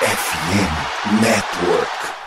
FM Network.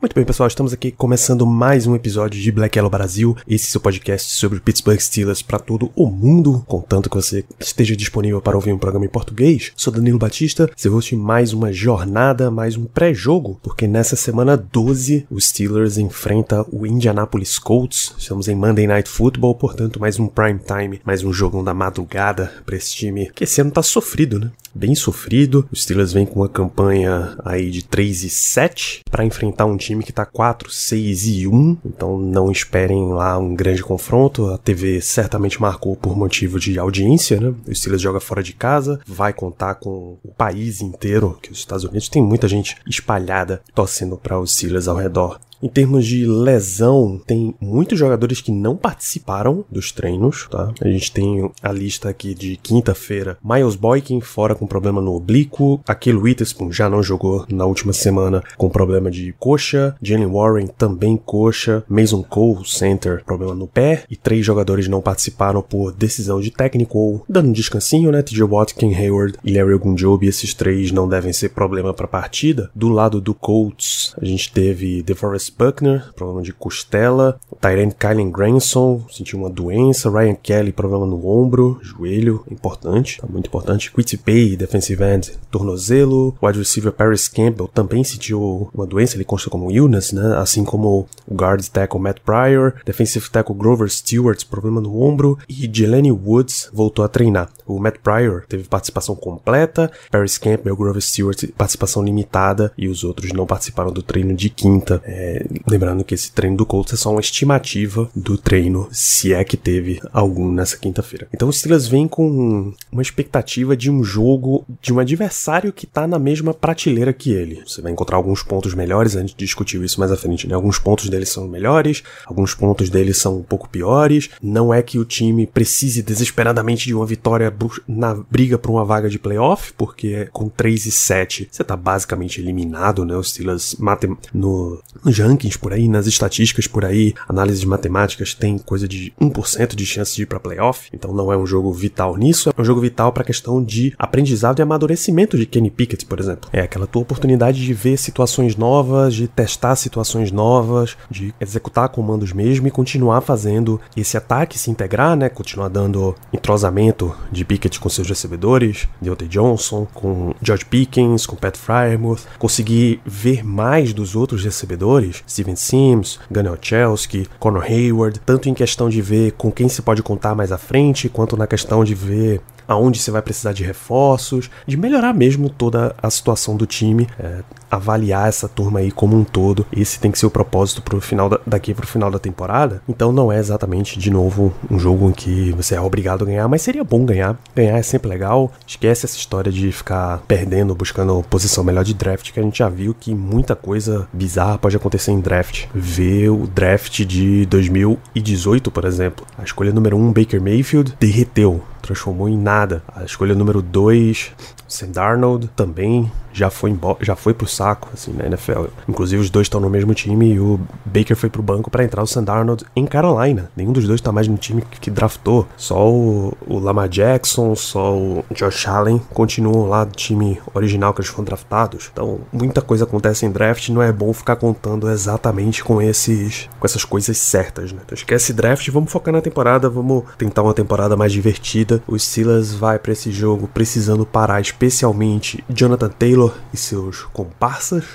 Muito bem, pessoal, estamos aqui começando mais um episódio de Black Yellow Brasil, esse seu podcast sobre o Pittsburgh Steelers para todo o mundo, contanto que você esteja disponível para ouvir um programa em português. Sou Danilo Batista, seu host mais uma jornada, mais um pré-jogo, porque nessa semana 12 os Steelers enfrenta o Indianapolis Colts. Estamos em Monday Night Football, portanto, mais um prime time, mais um jogão da madrugada para esse time que esse ano tá sofrido, né? Bem sofrido. Os Steelers vêm com uma campanha aí de 3 e 7 para enfrentar um time que tá 4, 6 e 1, então não esperem lá um grande confronto. A TV certamente marcou por motivo de audiência, né? O Steelers joga fora de casa, vai contar com o país inteiro, que os Estados Unidos tem muita gente espalhada torcendo para os Steelers ao redor. Em termos de lesão, tem muitos jogadores que não participaram dos treinos, tá? A gente tem a lista aqui de quinta-feira. Miles Boykin fora com problema no oblíquo. Aquele Witherspoon já não jogou na última semana com problema de coxa. Jalen Warren também coxa. Mason Cole, center, problema no pé. E três jogadores não participaram por decisão de técnico ou dando um descansinho, né? TJ Watt, Ken Hayward e Larry Ogunjobi. Esses três não devem ser problema para partida. Do lado do Colts, a gente teve DeForest Buckner, problema de costela. Tyrant Kylen Granson sentiu uma doença. Ryan Kelly, problema no ombro, joelho, importante, tá muito importante. Quitty Pay, defensive end, tornozelo. Wide receiver Paris Campbell também sentiu uma doença, ele consta como illness, né? Assim como o guard tackle Matt Pryor. Defensive tackle Grover Stewart, problema no ombro. E Jelani Woods voltou a treinar. O Matt Pryor teve participação completa. Paris Campbell, Grover Stewart, participação limitada. E os outros não participaram do treino de quinta. É, lembrando que esse treino do Colts é só uma estimativa do treino, se é que teve algum nessa quinta-feira. Então os Steelers vêm com uma expectativa de um jogo, de um adversário que tá na mesma prateleira que ele. Você vai encontrar alguns pontos melhores, a gente discutiu isso mais à frente, né? Alguns pontos deles são melhores, alguns pontos deles são um pouco piores. Não é que o time precise desesperadamente de uma vitória na briga por uma vaga de playoff, porque com 3 e 7 você tá basicamente eliminado, né? Os Steelers matem no, no rankings por aí, nas estatísticas por aí, análises matemáticas tem coisa de 1% de chance de ir para playoff, então não é um jogo vital nisso, é um jogo vital para a questão de aprendizado e amadurecimento de Kenny Pickett, por exemplo. É aquela tua oportunidade de ver situações novas, de testar situações novas, de executar comandos mesmo e continuar fazendo esse ataque se integrar, né? Continuar dando entrosamento de Pickett com seus recebedores, Deontay Johnson, com George Pickens, com Pat Frymouth, conseguir ver mais dos outros recebedores, Steven Sims, Gunnar Chelsky, Conor Hayward, tanto em questão de ver com quem se pode contar mais à frente, quanto na questão de ver aonde você vai precisar de reforços, de melhorar mesmo toda a situação do time, é, avaliar essa turma aí como um todo. Esse tem que ser o propósito pro final da, daqui pro final da temporada. Então não é exatamente de novo um jogo em que você é obrigado a ganhar, mas seria bom ganhar. Ganhar é sempre legal. Esquece essa história de ficar perdendo, buscando posição melhor de draft, que a gente já viu que muita coisa bizarra pode acontecer em draft. Vê o draft de 2018, por exemplo. A escolha número 1, um, Baker Mayfield, derreteu transformou em nada. A escolha número 2, Sam Darnold, também já foi já foi pro saco, assim, na NFL. Inclusive, os dois estão no mesmo time e o Baker foi pro banco para entrar o Sam Darnold em Carolina. Nenhum dos dois tá mais no time que, draftou. Só o, o Lamar Jackson, só o Josh Allen continuam lá do time original que eles foram draftados. Então, muita coisa acontece em draft, não é bom ficar contando exatamente com esses com essas coisas certas, né? Então, esquece draft, vamos focar na temporada, vamos tentar uma temporada mais divertida. O Steelers vai para esse jogo precisando parar especialmente Jonathan Taylor e seus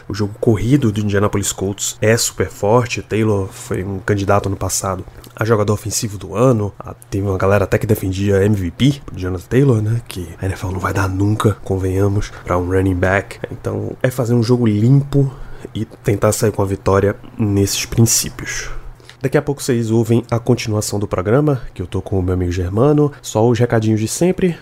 O jogo corrido do Indianapolis Colts é super forte. Taylor foi um candidato no passado a jogador ofensivo do ano. Teve uma galera até que defendia MVP, Jonathan Taylor, né? Que a NFL não vai dar nunca, convenhamos, para um running back. Então é fazer um jogo limpo e tentar sair com a vitória nesses princípios. Daqui a pouco vocês ouvem a continuação do programa, que eu tô com o meu amigo Germano. Só os recadinhos de sempre,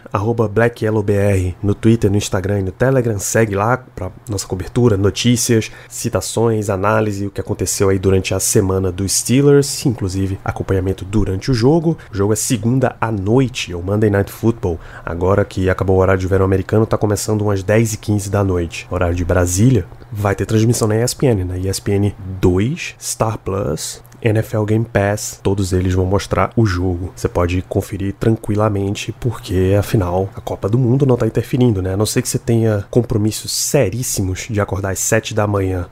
BlackYellowBR no Twitter, no Instagram e no Telegram. Segue lá pra nossa cobertura, notícias, citações, análise, o que aconteceu aí durante a semana dos Steelers, inclusive acompanhamento durante o jogo. O jogo é segunda à noite, o Monday Night Football. Agora que acabou o horário de verão americano, tá começando umas 10h15 da noite, horário de Brasília. Vai ter transmissão na ESPN, na ESPN 2, Star Plus, NFL Game Pass, todos eles vão mostrar o jogo. Você pode conferir tranquilamente, porque afinal a Copa do Mundo não tá interferindo, né? A não ser que você tenha compromissos seríssimos de acordar às 7 da manhã.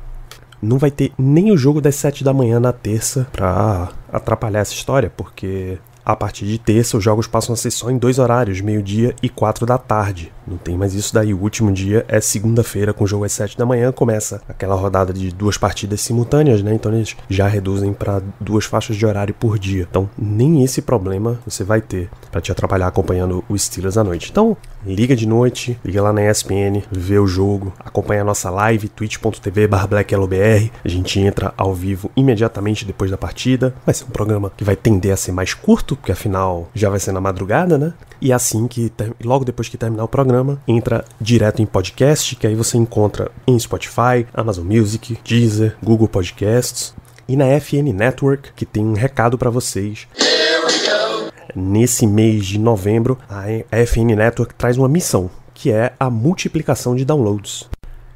Não vai ter nem o jogo das 7 da manhã na terça pra atrapalhar essa história, porque a partir de terça, os jogos passam a ser só em dois horários, meio-dia e quatro da tarde. Não tem mais isso daí. O último dia é segunda-feira, com o jogo às 7 da manhã. Começa aquela rodada de duas partidas simultâneas, né? Então eles já reduzem para duas faixas de horário por dia. Então nem esse problema você vai ter para te atrapalhar acompanhando o Steelers à noite. Então liga de noite, liga lá na ESPN, vê o jogo, acompanha a nossa live, twitch.tv/blackyellowbr. A gente entra ao vivo imediatamente depois da partida. Vai ser um programa que vai tender a ser mais curto, porque afinal já vai ser na madrugada, né? E assim que logo depois que terminar o programa, entra direto em podcast, que aí você encontra em Spotify, Amazon Music, Deezer, Google Podcasts e na FN Network, que tem um recado para vocês. Nesse mês de novembro, a FN Network traz uma missão, que é a multiplicação de downloads.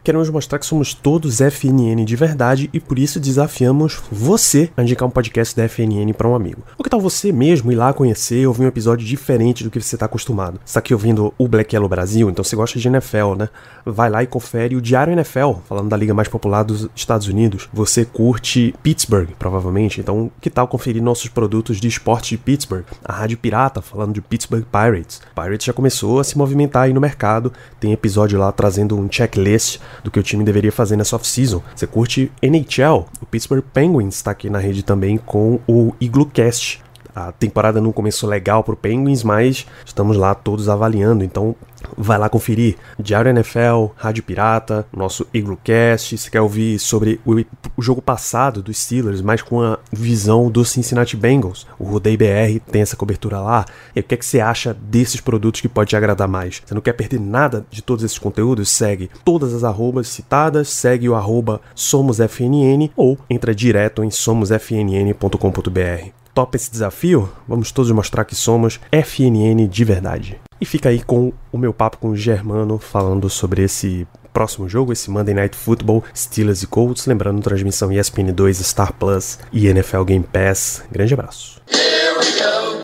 Queremos mostrar que somos todos FNN de verdade e por isso desafiamos você a indicar um podcast da FNN para um amigo. Ou que tal você mesmo ir lá conhecer, ouvir um episódio diferente do que você está acostumado? Você está aqui ouvindo o Black Yellow Brasil, então você gosta de NFL, né? Vai lá e confere o Diário NFL, falando da liga mais popular dos Estados Unidos. Você curte Pittsburgh, provavelmente, então que tal conferir nossos produtos de esporte de Pittsburgh? A Rádio Pirata, falando de Pittsburgh Pirates. Pirates já começou a se movimentar aí no mercado, tem episódio lá trazendo um checklist do que o time deveria fazer nessa off-season. Você curte NHL, o Pittsburgh Penguins está aqui na rede também com o Iglocast. A temporada não começou legal pro Penguins, mas estamos lá todos avaliando, então vai lá conferir. Diário NFL, Rádio Pirata, nosso Iglocast. Se quer ouvir sobre o, jogo passado dos Steelers, mas com a visão do Cincinnati Bengals. O Rodei BR tem essa cobertura lá. E o que, é que você acha desses produtos que pode te agradar mais? Você não quer perder nada de todos esses conteúdos? Segue todas as arrobas citadas, segue o arroba SomosFNN ou entra direto em somosfnn.com.br topa esse desafio, vamos todos mostrar que somos FNN de verdade. E fica aí com o meu papo com o Germano falando sobre esse próximo jogo, esse Monday Night Football, Steelers e Colts. Lembrando, transmissão ESPN2, Star Plus e NFL Game Pass. Grande abraço.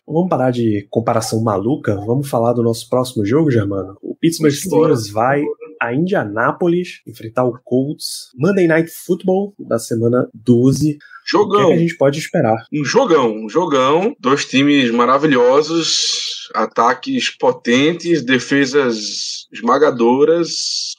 Vamos parar de comparação maluca, vamos falar do nosso próximo jogo, Germano. O Pittsburgh Steelers vai a Indianápolis enfrentar o Colts. Monday Night Football da semana 12. Jogão. O que, é que a gente pode esperar? Um jogão, um jogão. Dois times maravilhosos, ataques potentes, defesas esmagadoras.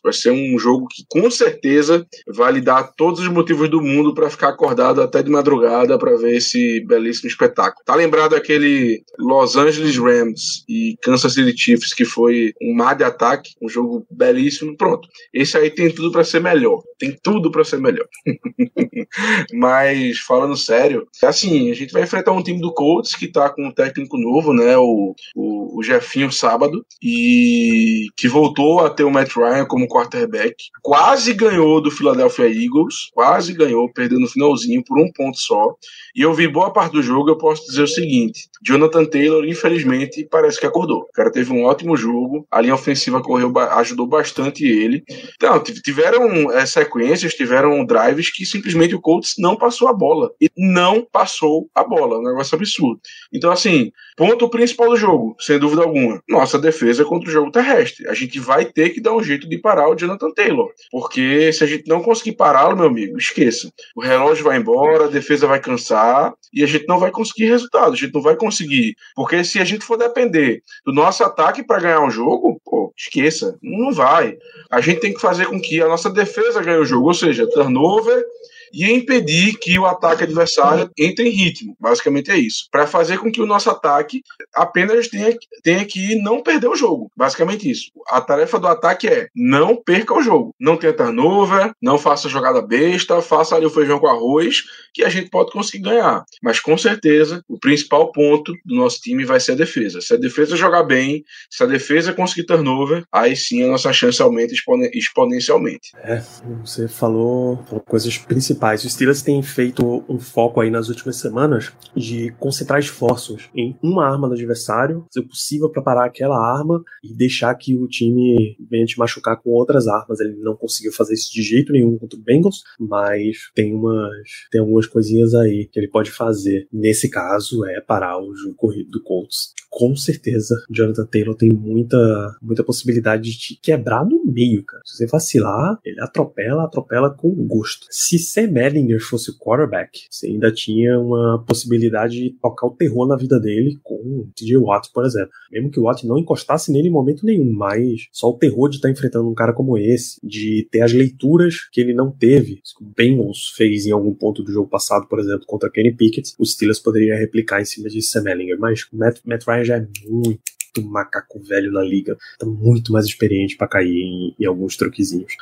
Vai ser um jogo que com certeza vai lhe dar todos os motivos do mundo para ficar acordado até de madrugada para ver esse belíssimo espetáculo. Tá lembrado aquele Los Angeles Rams e Kansas City Chiefs que foi um mar de ataque, um jogo belíssimo. Pronto. Esse aí tem tudo para ser melhor. Tem tudo para ser melhor. Mas falando sério, assim, a gente vai enfrentar um time do Colts que tá com um técnico novo, né? O, o, o Jefinho sábado, e que voltou a ter o Matt Ryan como quarterback. Quase ganhou do Philadelphia Eagles, quase ganhou, perdendo no finalzinho por um ponto só. E eu vi boa parte do jogo, eu posso dizer o seguinte: Jonathan Taylor, infelizmente, parece que acordou. O cara teve um ótimo jogo, a linha ofensiva correu, ajudou bastante ele. Então, tiveram é, sequências, tiveram drives que simplesmente o Colts não passou a bola. E não passou a bola. Um negócio absurdo. Então, assim, ponto principal do jogo, sem dúvida alguma, nossa defesa contra o jogo terrestre. A gente vai ter que dar um jeito de parar o Jonathan Taylor. Porque se a gente não conseguir pará-lo, meu amigo, esqueça. O relógio vai embora, a defesa vai cansar e a gente não vai conseguir resultado. A gente não vai conseguir. Porque se a gente for depender do nosso ataque para ganhar um jogo, pô, esqueça. Não vai. A gente tem que fazer com que a nossa defesa ganhe o jogo. Ou seja, turnover e impedir que o ataque adversário entre em ritmo. Basicamente é isso. Para fazer com que o nosso ataque apenas tenha, tenha que não perder o jogo. Basicamente isso. A tarefa do ataque é não perca o jogo. Não tenha turnover, não faça jogada besta, faça ali o feijão com arroz, que a gente pode conseguir ganhar. Mas com certeza, o principal ponto do nosso time vai ser a defesa. Se a defesa jogar bem, se a defesa conseguir turnover, aí sim a nossa chance aumenta exponencialmente. É, você falou, falou coisas principais. Os Steelers têm feito um foco aí nas últimas semanas de concentrar esforços em uma arma do adversário, se possível para parar aquela arma e deixar que o time venha te machucar com outras armas. Ele não conseguiu fazer isso de jeito nenhum contra o Bengals, mas tem umas tem algumas coisinhas aí que ele pode fazer. Nesse caso é parar o jogo corrido do Colts. Com certeza, Jonathan Taylor tem muita muita possibilidade de te quebrar no meio, cara. Se você vacilar, ele atropela, atropela com gosto. Se Sam Ellinger fosse o quarterback, você ainda tinha uma possibilidade de tocar o terror na vida dele com o TJ Watt, por exemplo. Mesmo que o Watt não encostasse nele em momento nenhum, mas só o terror de estar tá enfrentando um cara como esse, de ter as leituras que ele não teve, que o Bengals fez em algum ponto do jogo passado, por exemplo, contra Kenny Pickett, os Steelers poderiam replicar em cima de Sam Ellinger, mas o Matt, Matt Ryan já é muito macaco velho na liga, tá muito mais experiente para cair em, em, alguns truquezinhos.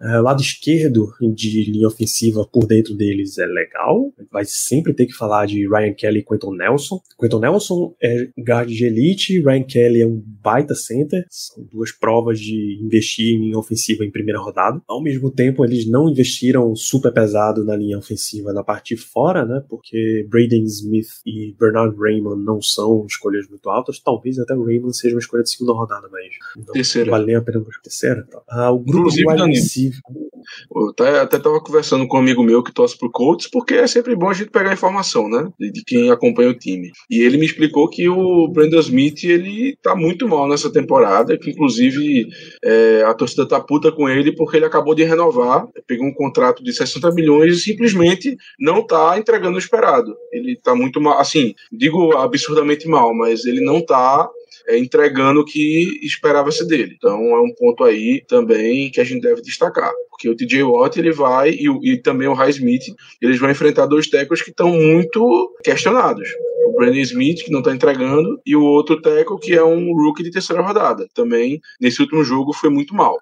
Uh, lado esquerdo de linha ofensiva por dentro deles é legal, vai sempre ter que falar de Ryan Kelly e Quentin Nelson. Quentin Nelson é guard de elite, Ryan Kelly é um baita center, são duas provas de investir em ofensiva em primeira rodada. Ao mesmo tempo, eles não investiram super pesado na linha ofensiva na parte de fora, né? Porque Braden Smith e Bernard Raymond não são escolhas muito altas, talvez até o Raymond seja uma escolha de segunda rodada, mas não terceira. vale nem a pena terceira. Tá. Ah, o grupo Inclusive, de eu até, até tava conversando com um amigo meu que torce pro Colts, porque é sempre bom a gente pegar informação, né? De, de quem acompanha o time. E ele me explicou que o Brandon Smith, ele tá muito mal nessa temporada, que inclusive é, a torcida tá puta com ele porque ele acabou de renovar, pegou um contrato de 60 milhões e simplesmente não tá entregando o esperado. Ele tá muito mal, assim, digo absurdamente mal, mas ele não tá é, entregando o que esperava-se dele. Então é um ponto aí também que a gente deve destacar. Porque o TJ Watt ele vai e, e também o High Smith, eles vão enfrentar dois tackles que estão muito questionados. O Brandon Smith, que não está entregando, e o outro tackle, que é um rookie de terceira rodada. Também, nesse último jogo, foi muito mal.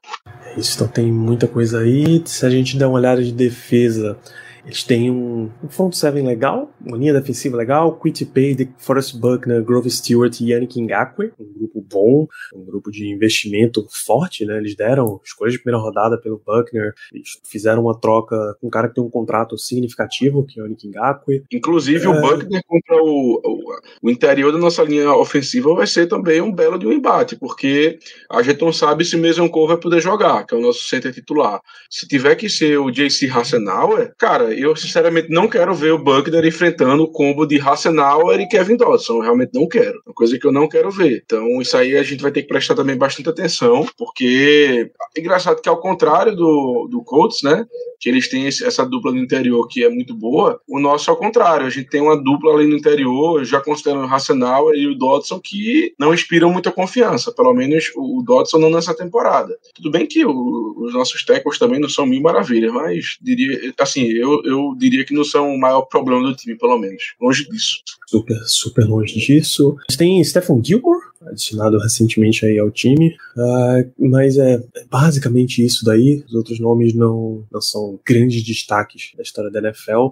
Isso, então tem muita coisa aí. Se a gente der uma olhada de defesa, eles têm um, um front seven legal, uma linha defensiva legal, Quitty Pay, Forrest Buckner, Grove Stewart e Yannick Ngakwe, um grupo bom, um grupo de investimento forte, né? Eles deram escolhas de primeira rodada pelo Buckner, eles fizeram uma troca com um cara que tem um contrato significativo, que é o Yannick Ngakwe. Inclusive é... o Buckner contra o, o, o, interior da nossa linha ofensiva vai ser também um belo de um embate, porque a gente não sabe se o Mason Cole vai poder jogar, que é o nosso center titular. Se tiver que ser o JC Hassenauer, cara, eu sinceramente não quero ver o Buckner enfrentando o combo de Hassenauer e Kevin Dodson. Eu realmente não quero. É uma coisa que eu não quero ver. Então, isso aí a gente vai ter que prestar também bastante atenção, porque é engraçado que, ao contrário do, do Colts, né? Que eles têm esse, essa dupla no interior que é muito boa, o nosso é o contrário. A gente tem uma dupla ali no interior, já considerando o Hassenauer e o Dodson, que não inspiram muita confiança. Pelo menos o, o Dodson não nessa temporada. Tudo bem que o, os nossos tackles também não são mil maravilhas, mas diria, assim, eu, eu diria que não são o maior problema do time, pelo menos. Longe disso. Super, super longe disso. Tem Stephen Gilmore, adicionado recentemente aí ao time, uh, mas é basicamente isso daí. Os outros nomes não, não são grandes destaques da história da NFL.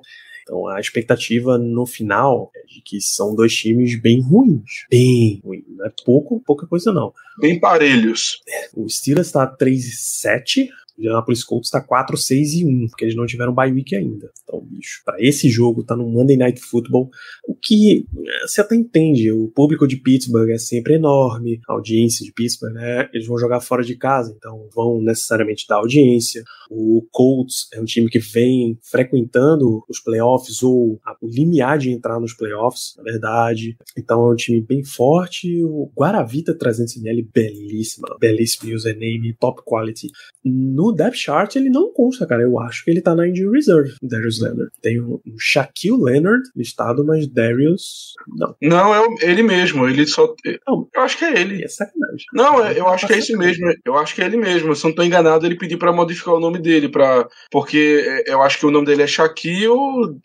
Então a expectativa no final é de que são dois times bem ruins. Bem ruins. Não é pouco, pouca coisa não. Bem parelhos. O Steelers está 3 e 7, o Indianapolis Colts tá 4, 6 e 1, porque eles não tiveram bye week ainda. Então, bicho, para esse jogo tá no Monday Night Football, o que é, você até entende, o público de Pittsburgh é sempre enorme, a audiência de Pittsburgh, né? Eles vão jogar fora de casa, então vão necessariamente dar audiência. O Colts é um time que vem frequentando os playoffs ou o limiar de entrar nos playoffs, na verdade. Então é um time bem forte. O Guaravita 300ml, belíssima, belíssimo username, top quality. No No depth chart ele não consta, cara. Eu acho que ele tá na injury reserve, Darius Leonard. Tem o um Shaquille Leonard listado, mas Darius não. Não, é o- ele mesmo. Ele só. Não. Eu acho que é ele. É sacanagem. Não, é- eu acho que é esse mesmo. Eu acho que é ele mesmo. Se eu não tô enganado, ele pediu pra modificar o nome dele. Pra... Porque é, eu acho que o nome dele é Shaquille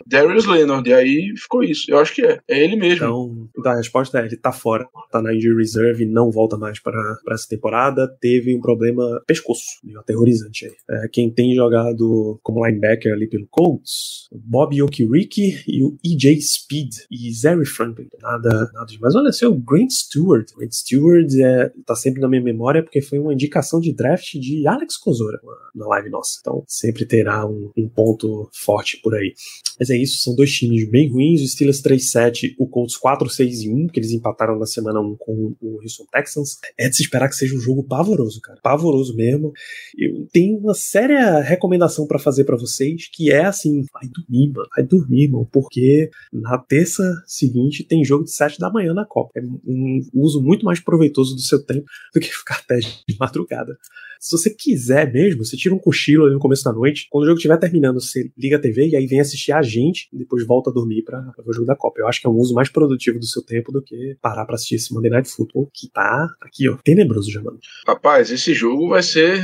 Darius Leonard. E aí ficou isso. Eu acho que é. É ele mesmo. Então, então a resposta é: ele tá fora, tá na injury reserve, não volta mais para essa temporada. Teve um problema pescoço, meio aterrorizante aí. É, quem tem jogado como linebacker ali pelo Colts, Bob Okiriki e o EJ Speed e Zary Franklin. Nada, nada demais. Olha, seu Grant Stewart. Grant Stewart é, tá sempre na minha memória porque foi uma indicação de draft de Alex Kozora na live nossa. Então sempre terá um, um ponto forte por aí. Mas é isso, são dois times bem ruins. O Steelers 3-7, o Colts 4-6-1, que eles empataram na semana 1 com o Houston Texans. É de se esperar que seja um jogo pavoroso, cara. Pavoroso mesmo. Eu tenho uma séria recomendação pra fazer pra vocês, que é assim, vai dormir, mano. Vai dormir, mano, porque na terça seguinte tem jogo de 7 da manhã na Copa. É um uso muito mais proveitoso do seu tempo do que ficar até de madrugada. Se você quiser mesmo, você tira um cochilo ali no começo da noite. Quando o jogo estiver terminando, você liga a TV e aí vem assistir a gente e depois volta a dormir pra ver o jogo da Copa. Eu acho que é um uso mais produtivo do seu tempo do que parar pra assistir esse Monday Night Football, que tá aqui, ó, tenebroso já, mano. Rapaz, esse jogo vai ser.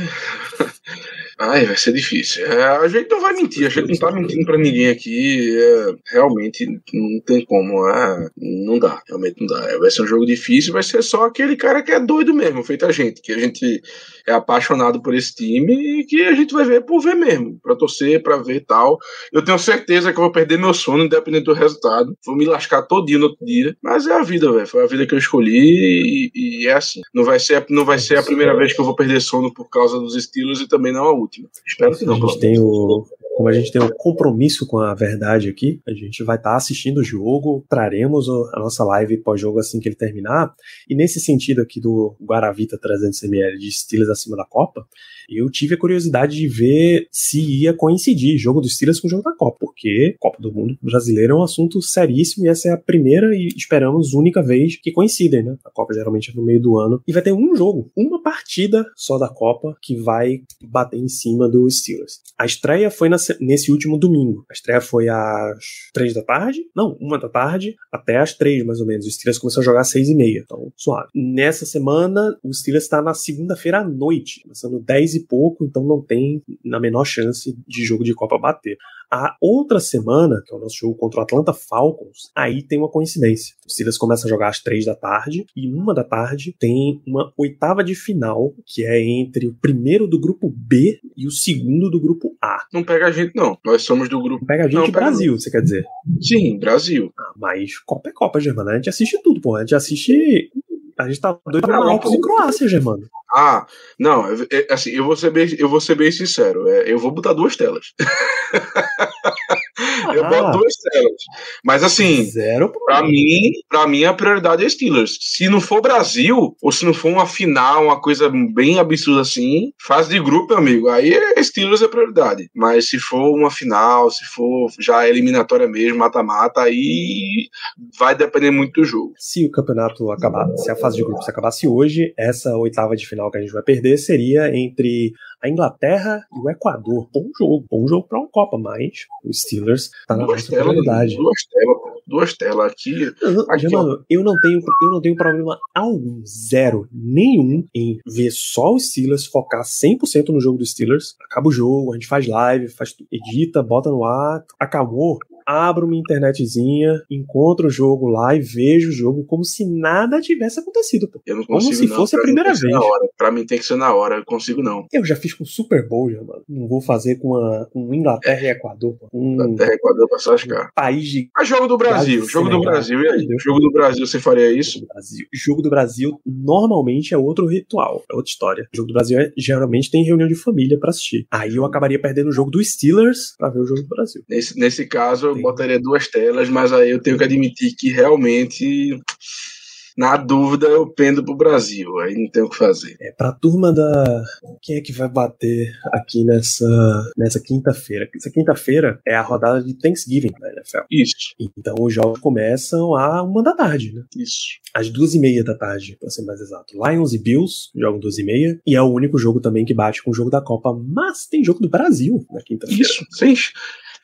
Ai, vai ser difícil. É, a gente não vai mentir, a gente não tá mentindo pra ninguém aqui. é, realmente não tem como. é, não dá, realmente não dá. É, vai ser um jogo difícil, vai ser só aquele cara que é doido mesmo, feito a gente. Que a gente é apaixonado por esse time e que a gente vai ver por ver mesmo, pra torcer, pra ver e tal. Eu tenho certeza que eu vou perder meu sono, independente do resultado. Vou me lascar todinho no outro dia. Mas é a vida, velho. Foi a vida que eu escolhi e, e é assim. Não vai, ser, não vai ser a primeira vez que eu vou perder sono por causa dos Steelers e também não a última. Espero que A não. gente tem o. Como a gente tem um compromisso com a verdade aqui, a gente vai estar assistindo o jogo, traremos a nossa live pós-jogo assim que ele terminar. E nesse sentido aqui do Guaravita 300ml de Steelers acima da Copa, eu tive a curiosidade de ver se ia coincidir jogo dos Steelers com o jogo da Copa, porque Copa do Mundo brasileiro é um assunto seríssimo e essa é a primeira e esperamos única vez que coincidem, né? A Copa geralmente é no meio do ano e vai ter um jogo, uma partida só da Copa que vai bater em cima do Steelers. A estreia foi na nesse último domingo. A estreia foi às três da tarde, não, uma da tarde, até às três mais ou menos. O Steelers começou a jogar às seis e meia, então suave. Nessa semana, o Steelers está na segunda-feira à noite, começando 10 e pouco, então não tem na menor chance de jogo de Copa bater. A outra semana, que é o nosso jogo contra o Atlanta Falcons, aí tem uma coincidência. O Steelers começa a jogar às três da tarde e uma da tarde tem uma oitava de final, que é entre o primeiro do grupo B e o segundo do grupo A. Não pega a gente, não. Nós somos do grupo. Pega a gente Não, Brasil, você quer dizer? Sim, Brasil. Ah, mas Copa é Copa, Germano. A gente assiste tudo, pô. A gente assiste. A gente tá doido pra Não, Marrocos e Croácia, Germano. Ah, não, é- é- assim, eu vou ser bem, eu vou ser bem sincero. é, eu vou botar duas telas. Eu Ah. boto duas telas. Mas assim, Zero Pra mim, pra mim, a prioridade é Steelers. Se não for Brasil, ou se não for uma final, uma coisa bem absurda assim, fase de grupo, meu amigo, aí é Steelers é prioridade. Mas se for uma final, se for já eliminatória mesmo, mata-mata, aí vai depender muito do jogo. Se o campeonato acabar, se a fase de grupos acabasse hoje, essa oitava de final que a gente vai perder seria entre a Inglaterra e o Equador. Bom jogo, bom jogo pra uma Copa, mas o Steelers tá na Duas nossa telas, duas telas, duas telas aqui. Aqui, Germano, eu não tenho, eu não tenho problema algum, zero, nenhum em ver só os Steelers, focar 100% no jogo dos Steelers. Acaba o jogo, a gente faz live, faz, edita, bota no ar, acabou. Abro uma internetzinha, encontro o jogo lá e vejo o jogo como se nada tivesse acontecido. Pô. Eu não Como consigo, se não. fosse a primeira vez. Na hora. Pra mim tem que ser na hora, eu consigo não. Eu já fiz com Super Bowl, já, mano. Não vou fazer com, a, com Inglaterra e Equador. Pô. Um Até Equador pra se lascar. país de Mas jogo do Brasil, jogo do. Brasil, e aí? Deus. Jogo do Brasil, você faria isso? do Brasil. Jogo do Brasil normalmente é outro ritual, é outra história. O jogo do Brasil é- geralmente tem reunião de família pra assistir. Aí eu acabaria perdendo o jogo dos Steelers pra ver o jogo do Brasil. Nesse, nesse caso, eu Sim. botaria duas telas, mas aí eu tenho que admitir que realmente Na dúvida, eu pendo pro Brasil. Aí não tem o que fazer. É, pra turma da. Quem é que vai bater aqui nessa, nessa quinta-feira? Essa quinta-feira é a rodada de Thanksgiving da NFL. Isso, Então os jogos começam a uma da tarde, né? isso. Às duas e meia da tarde, pra ser mais exato. Lions e Bills jogam duas e meia. E é o único jogo também que bate com o jogo da Copa. Mas tem jogo do Brasil na quinta-feira. Isso, sem.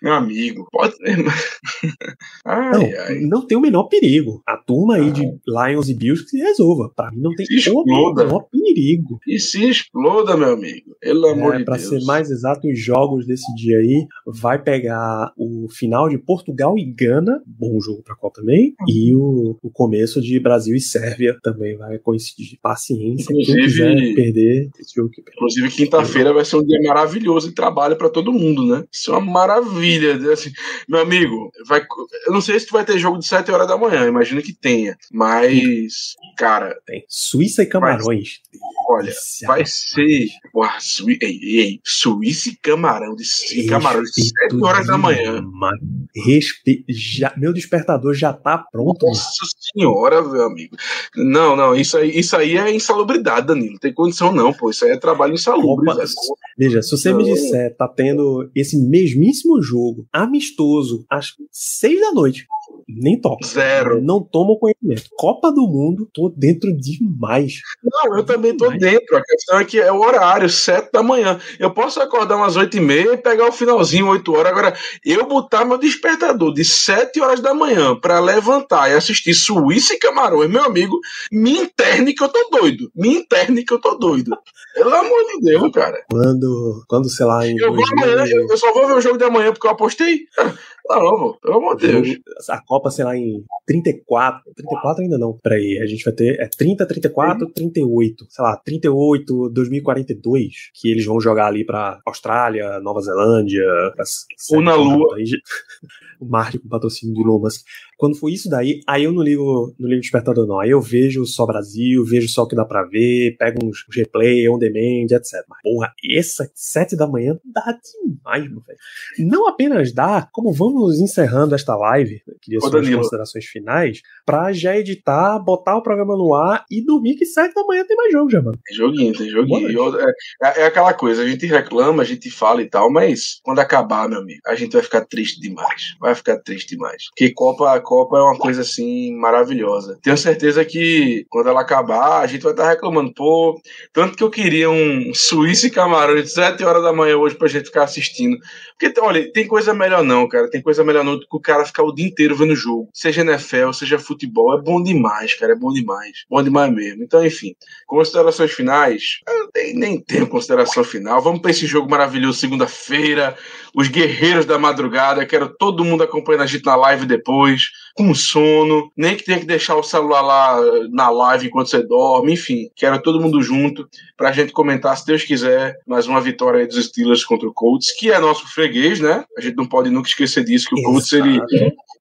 Meu amigo, pode. ai, Não, ai. não tem o menor perigo. A turma aí de Lions e Bills que se resolva. Pra mim não tem o menor perigo. E se exploda, meu amigo. Pelo amor É, de pra Deus. ser mais exato, os jogos desse dia aí vai pegar o final de Portugal e Gana, bom jogo pra qual também, Uhum. e o, o começo de Brasil e Sérvia também vai coincidir. Paciência, Inclusive- perder esse jogo que perde. Inclusive, quinta-feira vai ser um dia maravilhoso de trabalho pra todo mundo, né? Isso é uma maravilha. Assim, meu amigo, vai, eu não sei se tu vai ter jogo de 7 horas da manhã, imagino que tenha. Mas, cara, Tem Suíça e Camarões. Olha, vai ser. Uau, Sui, ei, ei, Suíça e Camarão, de e Camarão de 7 Respeito horas da manhã. Respe... Já... Meu despertador já tá pronto. Nossa senhora, meu amigo. Não, não, isso aí, isso aí é insalubridade, Danilo. Não tem condição, não, pô. Isso aí é trabalho insalubre, Opa. Veja, se você me Não. disser, tá tendo esse mesmíssimo jogo amistoso às seis da noite, nem toca. Zero. Não tomo conhecimento. Copa do Mundo, tô dentro demais. Não, eu também tô Mas- dentro. A questão é que é o horário, 7 da manhã. Eu posso acordar umas 8 e meia e pegar o finalzinho, 8 horas. Agora, eu botar meu despertador de 7 horas da manhã pra levantar e assistir Suíça e Camarões, meu amigo, me interne que eu tô doido. Me interne que eu tô doido. Pelo amor de Deus, cara. Quando, quando sei lá, em Eu vou 2000, amanhã, eu, eu só vou ver o jogo de amanhã porque eu apostei. Não, pô, pelo amor de Deus. a Copa, sei lá, em 34. 34 ainda não. Peraí, a gente vai ter. É 30, 34, 38. Sei lá, 38, 2042. Que eles vão jogar ali pra Austrália, Nova Zelândia. Ou na Lua. O Marte com patrocínio do Elon Musk. Quando for isso daí, aí eu não ligo, não ligo despertador, não. Aí eu vejo só Brasil, vejo só o que dá pra ver, pego uns replay, on demand, etc. Mas, porra, essa sete da manhã dá demais, meu velho. Não apenas dá, como vamos encerrando esta live, queria suas Danilo. considerações finais, pra já editar, botar o programa no ar e dormir que sete da manhã tem mais jogo já, mano. Tem joguinho, tem joguinho. Eu- é, é aquela coisa, a gente reclama, a gente fala e tal, mas quando acabar, meu amigo, a gente vai ficar triste demais. Vai ficar triste demais. Porque Copa, Copa é uma coisa assim maravilhosa. Tenho certeza que quando ela acabar, a gente vai estar reclamando, pô, tanto que eu queria um Suíça e Camarões de 7 horas da manhã hoje pra gente ficar assistindo. Porque, olha, tem coisa melhor não, cara. Tem coisa melhor não do que o cara ficar o dia inteiro vendo jogo. Seja NFL, seja futebol, é bom demais, cara. É bom demais. Bom demais mesmo. Então, enfim, considerações finais. Eu nem, nem tenho consideração final. Vamos pra esse jogo maravilhoso segunda-feira. Os guerreiros da madrugada. Quero todo mundo acompanhando a gente na live depois. Com sono. Nem que tenha que deixar o celular lá eh, na live enquanto você dorme. Enfim, quero todo mundo junto pra gente comentar, se Deus quiser, mais uma vitória aí dos Steelers contra o Colts, que é nosso freguês, né? A gente não pode nunca esquecer disso, que o Colts ele,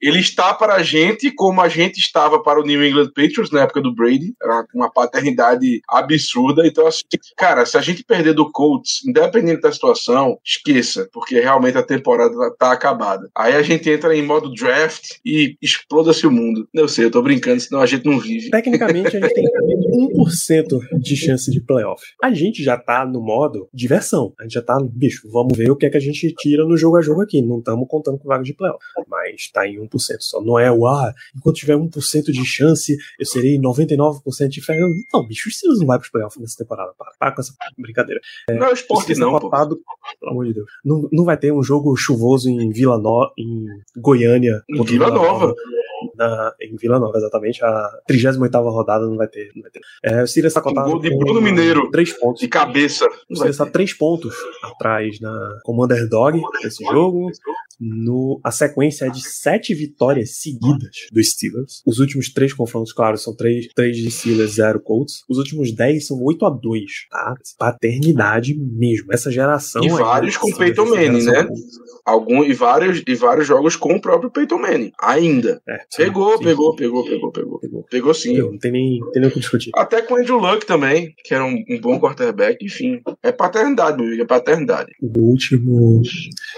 ele está para a gente como a gente estava para o New England Patriots na época do Brady. Era uma paternidade absurda. Então, assim, cara, se a gente perder do Colts, independente da situação, esqueça, porque realmente a temporada tá acabada. Aí a gente entra em modo draft e exploda-se o mundo. Eu sei, eu tô brincando, senão a gente não vive. Tecnicamente, a gente tem 1% de chance de playoff. A gente já tá no modo diversão. A gente já tá, bicho, vamos ver o que é que a gente tira no jogo a jogo aqui. Não estamos contando com vaga de playoff. Mas tá em 1% só. Não é o, ah, enquanto tiver 1% de chance, eu serei 99% de fé. Não, bicho, o Steelers não vai pros playoffs nessa temporada. Para, para com essa brincadeira. não é o O esporte, não, tá cotado, pelo amor de Deus. Não, não vai ter um jogo chuvoso em Vila no... em Goiânia. Em o Vila Nova. Na, em Vila Nova, exatamente. A 38 rodada não vai ter. Não vai ter. É, o Steelers está cotado gol de Bruno Mineiro. três pontos. De cabeça. O Steelers está três pontos atrás na, como underdog nesse jogo. No, a sequência é de sete vitórias seguidas dos Steelers. Os últimos três confrontos, claro, são três, três de Steelers, zero Colts. Os últimos dez são 8 a 2 tá? Paternidade mesmo. Essa geração. E vários com Peyton Manning, né? Algum, e, vários, e vários jogos com o próprio Peyton Manning. Ainda. É, sim, Pegou, sim. pegou, pegou, pegou, pegou. Pegou. Pegou sim. Não tem nem, tem nem o que discutir. Até com o Andrew Luck também, que era um, um bom quarterback. Enfim, É paternidade, meu amigo, é paternidade. O último.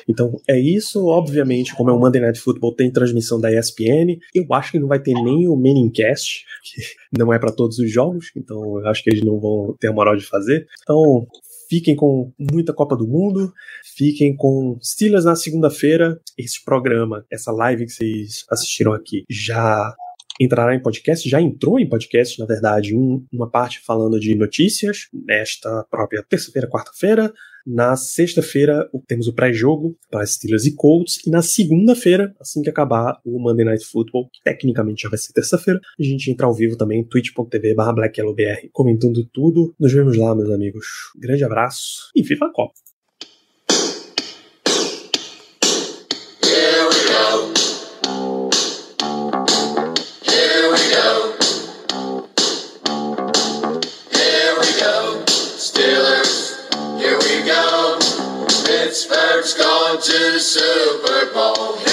Então, é isso. Obviamente, como é o Monday Night Football, tem transmissão da ESPN. Eu acho que não vai ter nem o Menincast, que não é para todos os jogos, então eu acho que eles não vão ter a moral de fazer. Então, fiquem com muita Copa do Mundo, fiquem com Steelers na segunda-feira. Esse programa, essa live que vocês assistiram aqui, já entrará em podcast, já entrou em podcast, na verdade, um, uma parte falando de notícias, nesta própria terça-feira, quarta-feira. Na sexta-feira temos o pré-jogo para Steelers e Colts. E na segunda-feira, assim que acabar o Monday Night Football, que tecnicamente já vai ser terça-feira, a gente entra ao vivo também, twitch.tv barra comentando tudo. Nos vemos lá, meus amigos. Grande abraço e viva a Copa! Here we go. To the Super Bowl.